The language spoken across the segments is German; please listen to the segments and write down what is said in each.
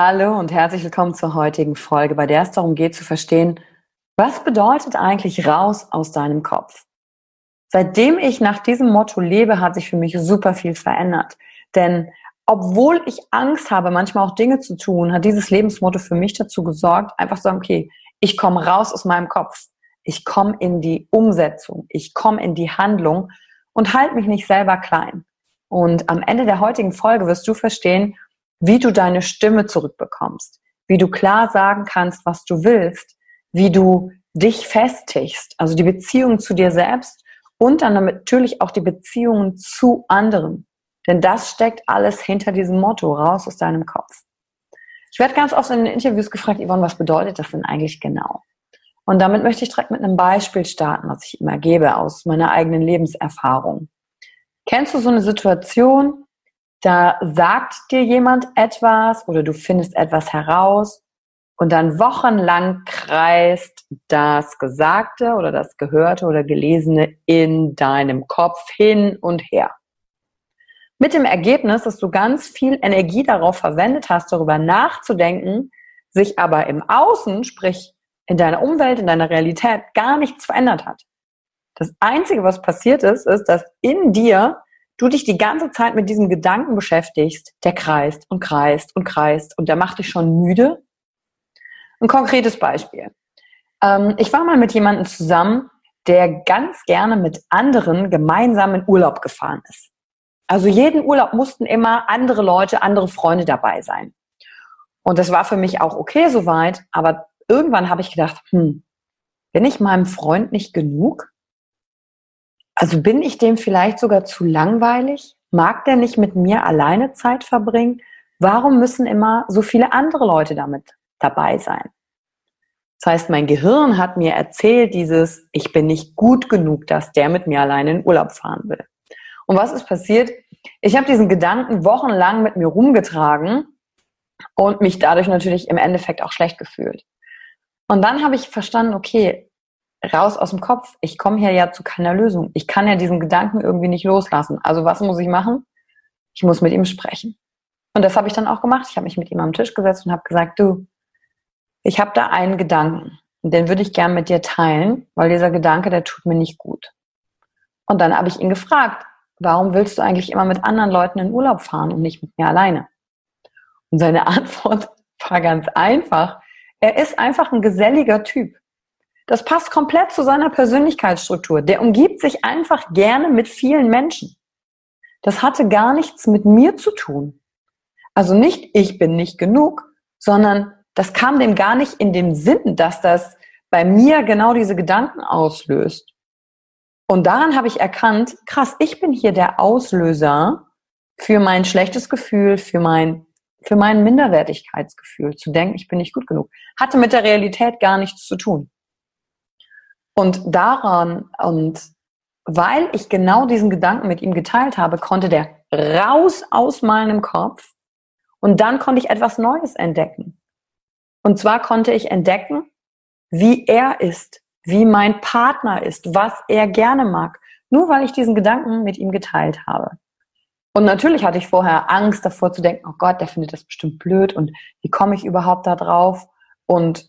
Hallo und herzlich willkommen zur heutigen Folge, bei der es darum geht zu verstehen, was bedeutet eigentlich raus aus deinem Kopf? Seitdem ich nach diesem Motto lebe, hat sich für mich super viel verändert. Denn obwohl ich Angst habe, manchmal auch Dinge zu tun, hat dieses Lebensmotto für mich dazu gesorgt, einfach zu sagen, okay, ich komme raus aus meinem Kopf. Ich komme in die Umsetzung. Ich komme in die Handlung und halte mich nicht selber klein. Und am Ende der heutigen Folge wirst du verstehen, wie du deine Stimme zurückbekommst, wie du klar sagen kannst, was du willst, wie du dich festigst, also die Beziehung zu dir selbst und dann natürlich auch die Beziehungen zu anderen. Denn das steckt alles hinter diesem Motto, raus aus deinem Kopf. Ich werde ganz oft in den Interviews gefragt, Yvonne, was bedeutet das denn eigentlich genau? Und damit möchte ich direkt mit einem Beispiel starten, was ich immer gebe aus meiner eigenen Lebenserfahrung. Kennst du so eine Situation, da sagt dir jemand etwas oder du findest etwas heraus und dann wochenlang kreist das Gesagte oder das Gehörte oder Gelesene in deinem Kopf hin und her. Mit dem Ergebnis, dass du ganz viel Energie darauf verwendet hast, darüber nachzudenken, sich aber im Außen, sprich in deiner Umwelt, in deiner Realität gar nichts verändert hat. Das Einzige, was passiert ist, ist, dass in dir du dich die ganze Zeit mit diesem Gedanken beschäftigst, der kreist und kreist und kreist und der macht dich schon müde. Ein konkretes Beispiel. Ähm, ich war mal mit jemandem zusammen, der ganz gerne mit anderen gemeinsam in Urlaub gefahren ist. Also jeden Urlaub mussten immer andere Leute, andere Freunde dabei sein. Und das war für mich auch okay soweit, aber irgendwann habe ich gedacht, hm, bin ich meinem Freund nicht genug? Also bin ich dem vielleicht sogar zu langweilig? Mag der nicht mit mir alleine Zeit verbringen? Warum müssen immer so viele andere Leute damit dabei sein? Das heißt, mein Gehirn hat mir erzählt, dieses, ich bin nicht gut genug, dass der mit mir alleine in Urlaub fahren will. Und was ist passiert? Ich habe diesen Gedanken wochenlang mit mir rumgetragen und mich dadurch natürlich im Endeffekt auch schlecht gefühlt. Und dann habe ich verstanden, okay, raus aus dem Kopf. Ich komme hier ja zu keiner Lösung. Ich kann ja diesen Gedanken irgendwie nicht loslassen. Also was muss ich machen? Ich muss mit ihm sprechen. Und das habe ich dann auch gemacht. Ich habe mich mit ihm am Tisch gesetzt und habe gesagt, du, ich habe da einen Gedanken. Und den würde ich gern mit dir teilen, weil dieser Gedanke, der tut mir nicht gut. Und dann habe ich ihn gefragt, warum willst du eigentlich immer mit anderen Leuten in Urlaub fahren und nicht mit mir alleine? Und seine Antwort war ganz einfach. Er ist einfach ein geselliger Typ. Das passt komplett zu seiner Persönlichkeitsstruktur. Der umgibt sich einfach gerne mit vielen Menschen. Das hatte gar nichts mit mir zu tun. Also nicht, ich bin nicht genug, sondern das kam dem gar nicht in den Sinn, dass das bei mir genau diese Gedanken auslöst. Und daran habe ich erkannt, krass, ich bin hier der Auslöser für mein schlechtes Gefühl, für mein, für mein Minderwertigkeitsgefühl, zu denken, ich bin nicht gut genug. Hatte mit der Realität gar nichts zu tun. Und daran, und weil ich genau diesen Gedanken mit ihm geteilt habe, konnte der raus aus meinem Kopf und dann konnte ich etwas Neues entdecken. Und zwar konnte ich entdecken, wie er ist, wie mein Partner ist, was er gerne mag, nur weil ich diesen Gedanken mit ihm geteilt habe. Und natürlich hatte ich vorher Angst davor zu denken, oh Gott, der findet das bestimmt blöd und wie komme ich überhaupt da drauf? Und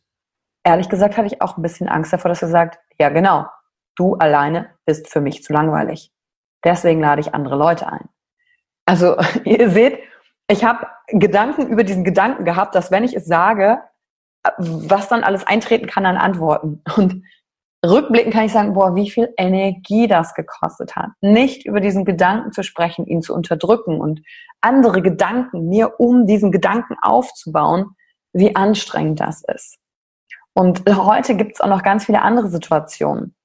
ehrlich gesagt hatte ich auch ein bisschen Angst davor, dass er sagt, ja genau, du alleine bist für mich zu langweilig. Deswegen lade ich andere Leute ein. Also ihr seht, ich habe Gedanken über diesen Gedanken gehabt, dass wenn ich es sage, was dann alles eintreten kann an Antworten. Und rückblickend kann ich sagen, boah, wie viel Energie das gekostet hat, nicht über diesen Gedanken zu sprechen, ihn zu unterdrücken und andere Gedanken mir um diesen Gedanken aufzubauen, wie anstrengend das ist. Und heute gibt es auch noch ganz viele andere Situationen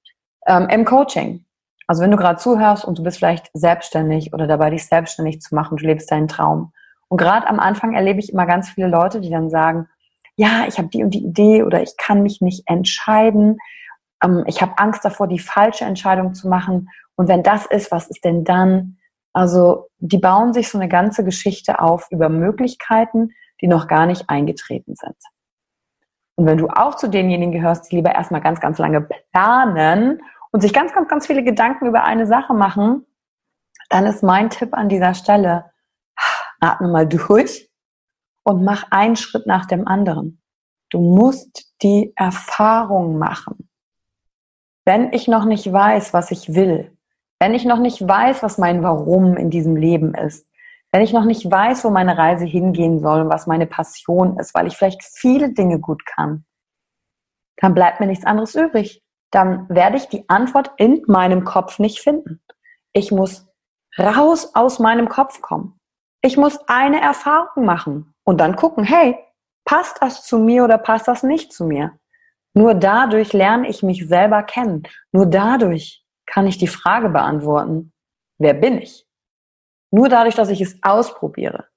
ähm, im Coaching. Also wenn du gerade zuhörst und du bist vielleicht selbstständig oder dabei, dich selbstständig zu machen, du lebst deinen Traum. Und gerade am Anfang erlebe ich immer ganz viele Leute, die dann sagen, ja, ich habe die und die Idee oder ich kann mich nicht entscheiden. Ähm, ich habe Angst davor, die falsche Entscheidung zu machen. Und wenn das ist, was ist denn dann? Also die bauen sich so eine ganze Geschichte auf über Möglichkeiten, die noch gar nicht eingetreten sind. Und wenn du auch zu denjenigen gehörst, die lieber erstmal ganz, ganz lange planen und sich ganz, ganz, ganz viele Gedanken über eine Sache machen, dann ist mein Tipp an dieser Stelle, atme mal durch und mach einen Schritt nach dem anderen. Du musst die Erfahrung machen. Wenn ich noch nicht weiß, was ich will, wenn ich noch nicht weiß, was mein Warum in diesem Leben ist, wenn ich noch nicht weiß, wo meine Reise hingehen soll und was meine Passion ist, weil ich vielleicht viele Dinge gut kann, dann bleibt mir nichts anderes übrig. Dann werde ich die Antwort in meinem Kopf nicht finden. Ich muss raus aus meinem Kopf kommen. Ich muss eine Erfahrung machen und dann gucken, hey, passt das zu mir oder passt das nicht zu mir? Nur dadurch lerne ich mich selber kennen. Nur dadurch kann ich die Frage beantworten, wer bin ich? Nur dadurch, dass ich es ausprobiere.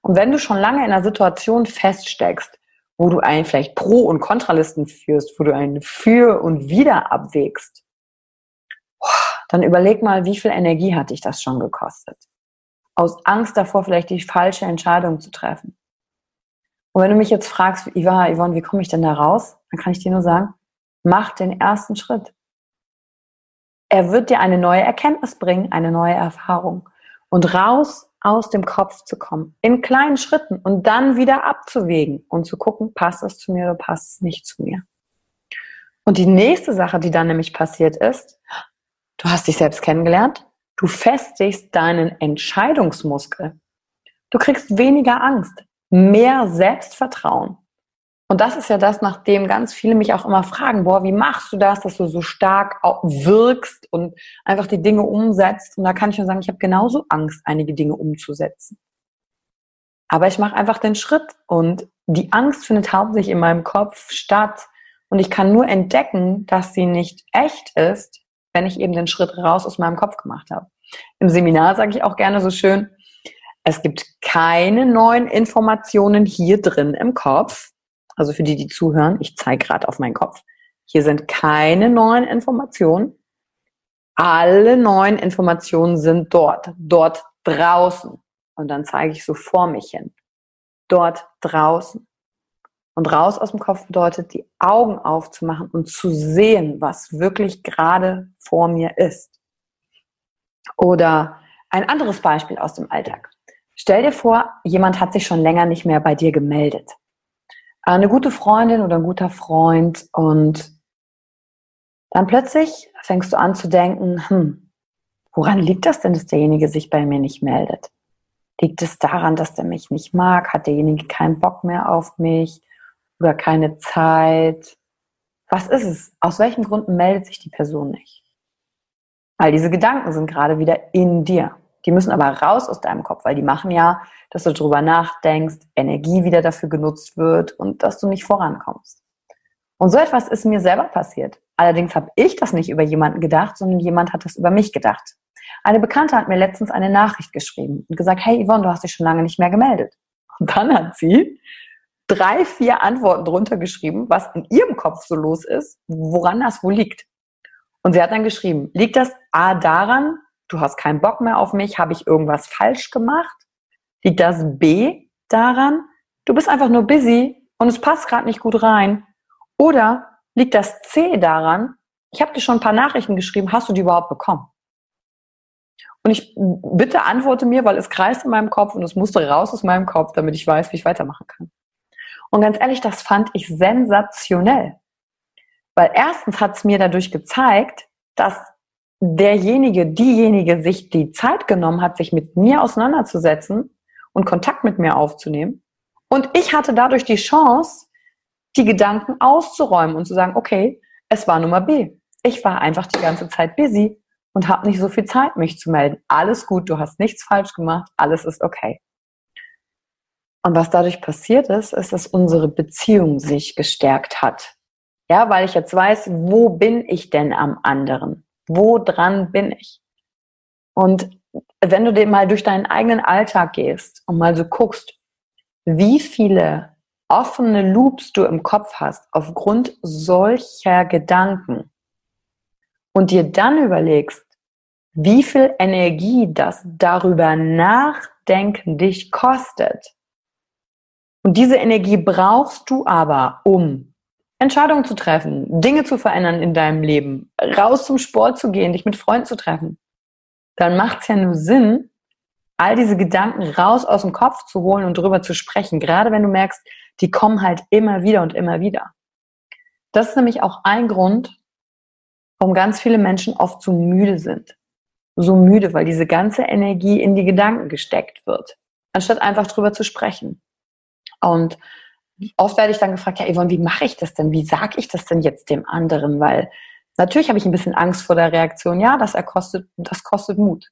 Und wenn du schon lange in einer Situation feststeckst, wo du einen vielleicht Pro- und Kontralisten führst, wo du einen Für und Wider abwägst, dann überleg mal, wie viel Energie hat dich das schon gekostet? Aus Angst davor, vielleicht die falsche Entscheidung zu treffen. Und wenn du mich jetzt fragst, Yvonne, wie komme ich denn da raus? Dann kann ich dir nur sagen, mach den ersten Schritt. Er wird dir eine neue Erkenntnis bringen, eine neue Erfahrung. Und raus aus dem Kopf zu kommen, in kleinen Schritten und dann wieder abzuwägen und zu gucken, passt es zu mir oder passt es nicht zu mir. Und die nächste Sache, die dann nämlich passiert ist, du hast dich selbst kennengelernt, du festigst deinen Entscheidungsmuskel. Du kriegst weniger Angst mehr Selbstvertrauen. Und das ist ja das, nachdem ganz viele mich auch immer fragen, boah, wie machst du das, dass du so stark wirkst und einfach die Dinge umsetzt? Und da kann ich nur sagen, ich habe genauso Angst, einige Dinge umzusetzen. Aber ich mache einfach den Schritt und die Angst findet hauptsächlich in meinem Kopf statt. Und ich kann nur entdecken, dass sie nicht echt ist, wenn ich eben den Schritt raus aus meinem Kopf gemacht habe. Im Seminar sage ich auch gerne so schön, es gibt keine neuen Informationen hier drin im Kopf. Also für die, die zuhören, ich zeige gerade auf meinen Kopf. Hier sind keine neuen Informationen. Alle neuen Informationen sind dort, dort draußen. Und dann zeige ich so vor mich hin. Dort draußen. Und raus aus dem Kopf bedeutet, die Augen aufzumachen und zu sehen, was wirklich gerade vor mir ist. Oder ein anderes Beispiel aus dem Alltag. Stell dir vor, jemand hat sich schon länger nicht mehr bei dir gemeldet. Eine gute Freundin oder ein guter Freund und dann plötzlich fängst du an zu denken, hm, woran liegt das denn, dass derjenige sich bei mir nicht meldet? Liegt es daran, dass der mich nicht mag? Hat derjenige keinen Bock mehr auf mich oder keine Zeit? Was ist es? Aus welchen Gründen meldet sich die Person nicht? All diese Gedanken sind gerade wieder in dir. Die müssen aber raus aus deinem Kopf, weil die machen ja, dass du darüber nachdenkst, Energie wieder dafür genutzt wird und dass du nicht vorankommst. Und so etwas ist mir selber passiert. Allerdings habe ich das nicht über jemanden gedacht, sondern jemand hat das über mich gedacht. Eine Bekannte hat mir letztens eine Nachricht geschrieben und gesagt, hey Yvonne, du hast dich schon lange nicht mehr gemeldet. Und dann hat sie drei, vier Antworten drunter geschrieben, was in ihrem Kopf so los ist, woran das wohl liegt. Und sie hat dann geschrieben, liegt das A daran, du hast keinen Bock mehr auf mich, habe ich irgendwas falsch gemacht? Liegt das B daran, du bist einfach nur busy und es passt gerade nicht gut rein? Oder liegt das C daran, ich habe dir schon ein paar Nachrichten geschrieben, hast du die überhaupt bekommen? Und ich bitte antworte mir, weil es kreist in meinem Kopf und es musste raus aus meinem Kopf, damit ich weiß, wie ich weitermachen kann. Und ganz ehrlich, das fand ich sensationell. Weil erstens hat es mir dadurch gezeigt, dass derjenige, diejenige sich die Zeit genommen hat, sich mit mir auseinanderzusetzen und Kontakt mit mir aufzunehmen. Und ich hatte dadurch die Chance, die Gedanken auszuräumen und zu sagen, okay, es war Nummer B. Ich war einfach die ganze Zeit busy und habe nicht so viel Zeit, mich zu melden. Alles gut, du hast nichts falsch gemacht, alles ist okay. Und was dadurch passiert ist, ist, dass unsere Beziehung sich gestärkt hat. Ja, weil ich jetzt weiß, wo bin ich denn am anderen? Wo dran bin ich? Und wenn du dir mal durch deinen eigenen Alltag gehst und mal so guckst, wie viele offene Loops du im Kopf hast aufgrund solcher Gedanken und dir dann überlegst, wie viel Energie das darüber nachdenken dich kostet. Und diese Energie brauchst du aber, um Entscheidungen zu treffen, Dinge zu verändern in deinem Leben, raus zum Sport zu gehen, dich mit Freunden zu treffen. Dann macht es ja nur Sinn, all diese Gedanken raus aus dem Kopf zu holen und drüber zu sprechen. Gerade wenn du merkst, die kommen halt immer wieder und immer wieder. Das ist nämlich auch ein Grund, warum ganz viele Menschen oft so müde sind. So müde, weil diese ganze Energie in die Gedanken gesteckt wird, anstatt einfach drüber zu sprechen. Und oft werde ich dann gefragt, ja, Yvonne, wie mache ich das denn? Wie sage ich das denn jetzt dem anderen? Weil natürlich habe ich ein bisschen Angst vor der Reaktion. Ja, das, kostet, das kostet Mut.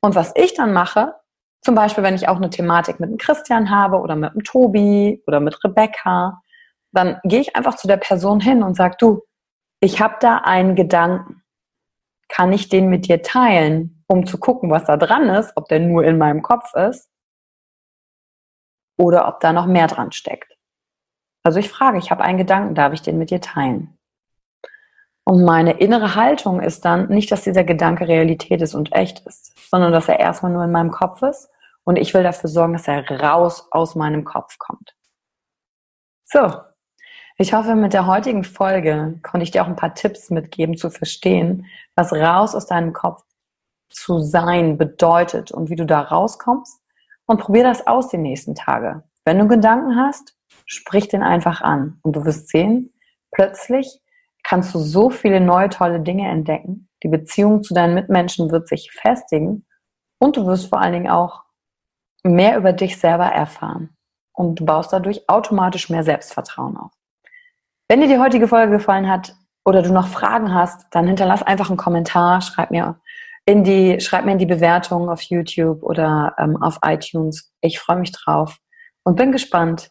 Und was ich dann mache, zum Beispiel, wenn ich auch eine Thematik mit einem Christian habe oder mit einem Tobi oder mit Rebecca, dann gehe ich einfach zu der Person hin und sage, du, ich habe da einen Gedanken. Kann ich den mit dir teilen, um zu gucken, was da dran ist, ob der nur in meinem Kopf ist oder ob da noch mehr dran steckt. Also ich frage, ich habe einen Gedanken, darf ich den mit dir teilen? Und meine innere Haltung ist dann nicht, dass dieser Gedanke Realität ist und echt ist, sondern dass er erstmal nur in meinem Kopf ist und ich will dafür sorgen, dass er raus aus meinem Kopf kommt. So, ich hoffe, mit der heutigen Folge konnte ich dir auch ein paar Tipps mitgeben, zu verstehen, was raus aus deinem Kopf zu sein bedeutet und wie du da rauskommst und probier das aus die nächsten Tage. Wenn du Gedanken hast, sprich den einfach an und du wirst sehen, plötzlich kannst du so viele neue tolle Dinge entdecken. Die Beziehung zu deinen Mitmenschen wird sich festigen und du wirst vor allen Dingen auch mehr über dich selber erfahren und du baust dadurch automatisch mehr Selbstvertrauen auf. Wenn dir die heutige Folge gefallen hat oder du noch Fragen hast, dann hinterlass einfach einen Kommentar, schreib mir in die, schreib mir in die Bewertung auf YouTube oder ähm, auf iTunes. Ich freue mich drauf und bin gespannt,